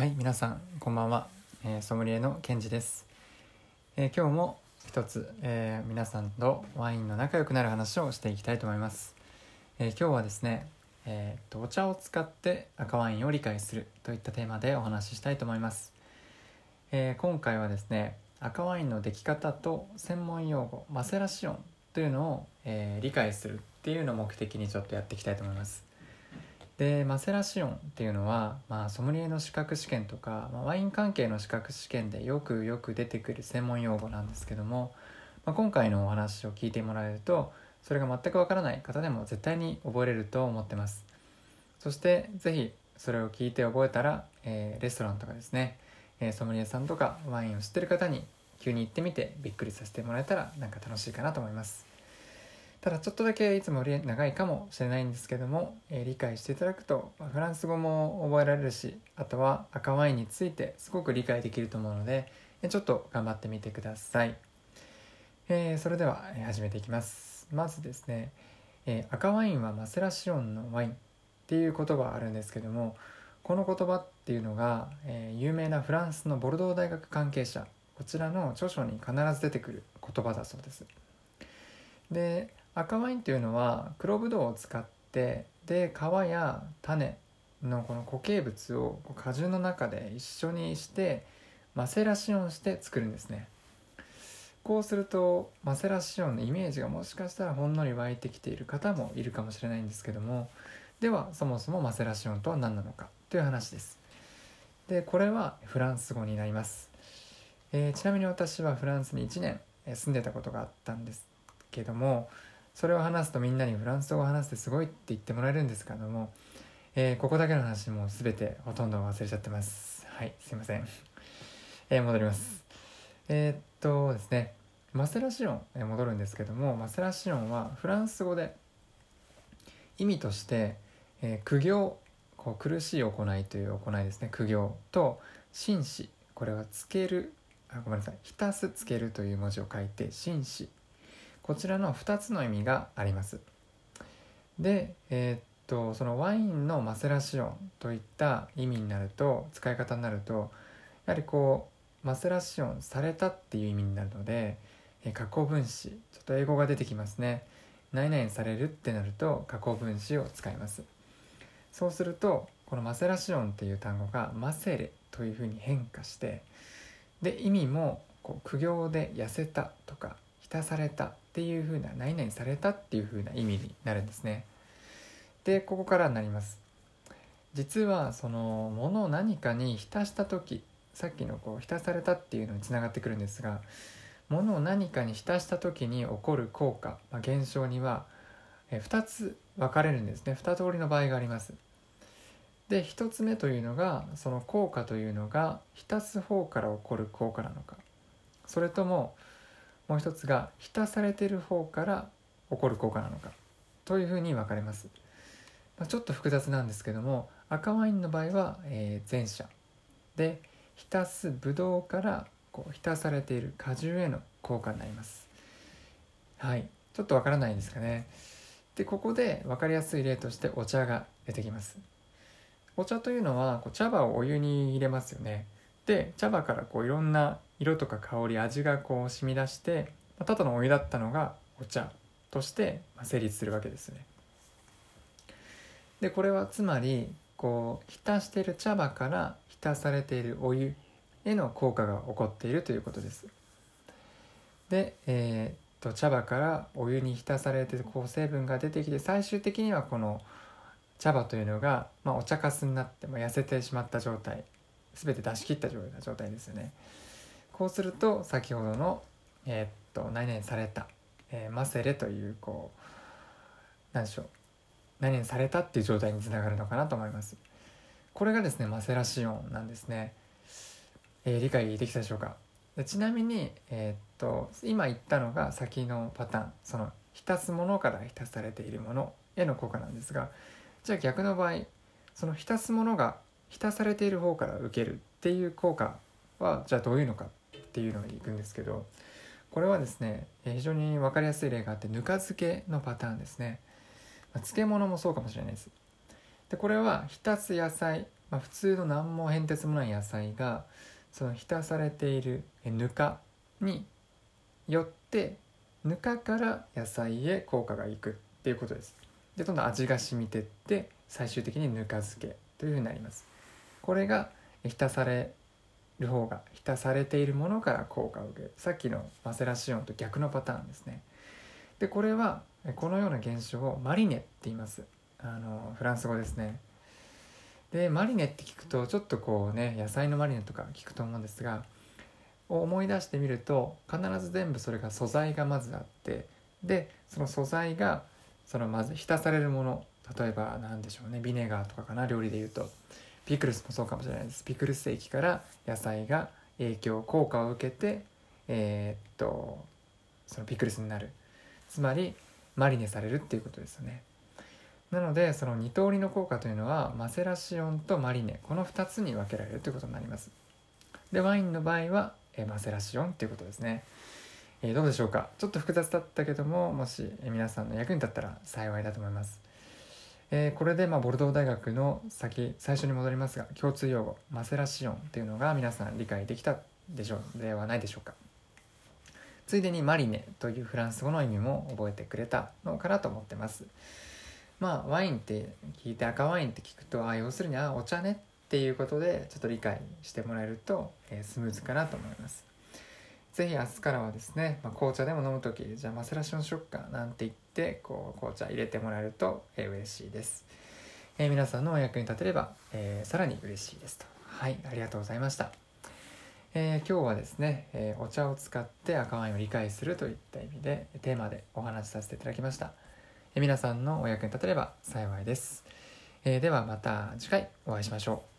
はい皆さんこんばんは、えーソムリエのケンジです、えー今日も一つ、えー皆さんとワインの仲良くなる話をしていきたいと思います、えー今日はですね、えーとお茶を使って赤ワインを理解するといったテーマでお話ししたいと思います、えー今回はですね赤ワインの出来方と専門用語マセラシオンというのを、えー理解するっていうのを目的にちょっとやっていきたいと思います。でマセラシオンっていうのは、まあ、ソムリエの資格試験とか、まあ、ワイン関係の資格試験でよくよく出てくる専門用語なんですけども、まあ、今回のお話を聞いてもらえるとそれが全くわからない方でも絶対に覚えれると思ってます。そしてぜひそれを聞いて覚えたら、えーレストランとかですね、えーソムリエさんとかワインを知ってる方に急に行ってみてびっくりさせてもらえたらなんか楽しいかなと思います。ただちょっとだけいつも長いかもしれないんですけども、えー理解していただくとフランス語も覚えられるしあとは赤ワインについてすごく理解できると思うのでちょっと頑張ってみてください、えーそれでは始めていきます。まずですね、えー赤ワインはマセラシオンのワインっていう言葉あるんですけどもこの言葉っていうのが、え有名なフランスのボルドー大学関係者こちらの著書に必ず出てくる言葉だそうです。で赤ワインっていうのは黒ぶどうを使ってで皮や種のこの固形物を果汁の中で一緒にしてマセラシオンして作るんですね。こうするとマセラシオンのイメージがもしかしたらほんのり湧いてきている方もいるかもしれないんですけどもではそもそもマセラシオンとは何なのかという話です。でこれはフランス語になります、えーちなみに私はフランスに1年住んでたことがあったんですけどもそれを話すとみんなにフランス語を話してすごいって言ってもらえるんですけども、えーここだけの話もう全てほとんど忘れちゃってます。はいすいません、え戻ります。えーっとですねマセラシオン、え戻るんですけどもマセラシオンはフランス語で意味として、え苦行こう苦しい行いという行いですね。苦行と紳士。これはつける。あごめんなさい。浸すつけるという文字を書いて紳士。こちらの2つの意味があります。でえーっとそのワインのマセラシオンといった意味になると使い方になるとやはりこうマセラシオンされたっていう意味になるので、えー過去分詞ちょっと英語が出てきますね。何々されるってなると過去分詞を使います。そうするとこのマセラシオンっていう単語がマセレというふうに変化してで意味もこう苦行で痩せたとか浸されたっていう風な何々されたっていう風な意味になるんですね。でここからになります。実はそのものを何かに浸した時さっきのこう浸されたっていうのにつながってくるんですがものを何かに浸した時に起こる効果、まあ、現象には2つ分かれるんですね。2通りの場合があります。で1つ目というのがその効果というのが浸す方から起こる効果なのか。それとももう一つが浸されている方から起こる効果なのかというふうに分かれます、まあ、ちょっと複雑なんですけども赤ワインの場合は、えー前者で浸すブドウからこう浸されている果汁への効果になります。はい。ちょっとわからないですかね。でここで分かりやすい例としてお茶が出てきます。お茶というのはこう茶葉をお湯に入れますよね。で茶葉からこういろんな色とか香り味がこう染み出してまただのお湯だったのがお茶として成立するわけですね。でこれはつまりこう浸している茶葉から浸されているお湯への効果が起こっているということです。で、えーっと茶葉からお湯に浸されてこう成分が出てきて最終的にはこの茶葉というのが、まあ、お茶かすになって、まあ、痩せてしまった状態全て出し切った状態ですよね。こうすると先ほどの、えーっと何々された、えーマセレというこう何でしょう何々されたっていう状態につながるのかなと思います。これがですねマセラシオンなんですね、えー理解できたでしょうか？でちなみに、えーっと今言ったのが先のパターンその浸すものから浸されているものへの効果なんですがじゃあ逆の場合その浸すものが浸されている方から受けるっていう効果はじゃあどういうのかっっていうのに行くんですけどこれはですね非常に分かりやすい例があってぬか漬けのパターンですね、まあ漬物もそうかもしれないです。でこれは浸す野菜まあ、普通の何も変哲もない野菜がその浸されているぬかによってぬかから野菜へ効果がいくっていうことです。でどんどん味が染みてって最終的にぬか漬けというふうになります。これが浸される方が浸されているものから効果を受ける。さっきのマセラシオンと逆のパターンですね。でこれはこのような現象をマリネって言います。あのフランス語ですね。でマリネって聞くとちょっとこうね野菜のマリネとか聞くと思うんですが思い出してみると必ず全部それが素材がまずあってでその素材がそのまず浸されるもの例えば何でしょうねビネガーとかかな料理で言うと。ピクルスもそうかもしれないです。ピクルス液から野菜が影響効果を受けてえー、っとそのピクルスになる。つまりマリネされるっていうことですよね。なのでその2通りの効果というのはマセラシオンとマリネ。この2つに分けられるということになります。でワインの場合はえマセラシオンということですね、えー、どうでしょうか。ちょっと複雑だったけどももし、え皆さんの役に立ったら幸いだと思います。えー、これでまあボルドー大学の先最初に戻りますが共通用語マセラシオンというのが皆さん理解できたでしょうではないでしょうか。ついでにマリネというフランス語の意味も覚えてくれたのかなと思ってます。まあワインって聞いて赤ワインって聞くとああ要するにあお茶ねっていうことでちょっと理解してもらえると、えー、スムーズかなと思います。是非明日からはですね、まあ、紅茶でも飲む時じゃあマセラションしよっかなんて言ってこう紅茶入れてもらえると、えー、嬉しいです、えー、皆さんのお役に立てれば、えー、さらに嬉しいですと。はいありがとうございました。えー、今日はですね、えー、お茶を使って赤ワインを理解するといった意味でテーマでお話しさせていただきました、えー、皆さんのお役に立てれば幸いです、えではまた次回お会いしましょう。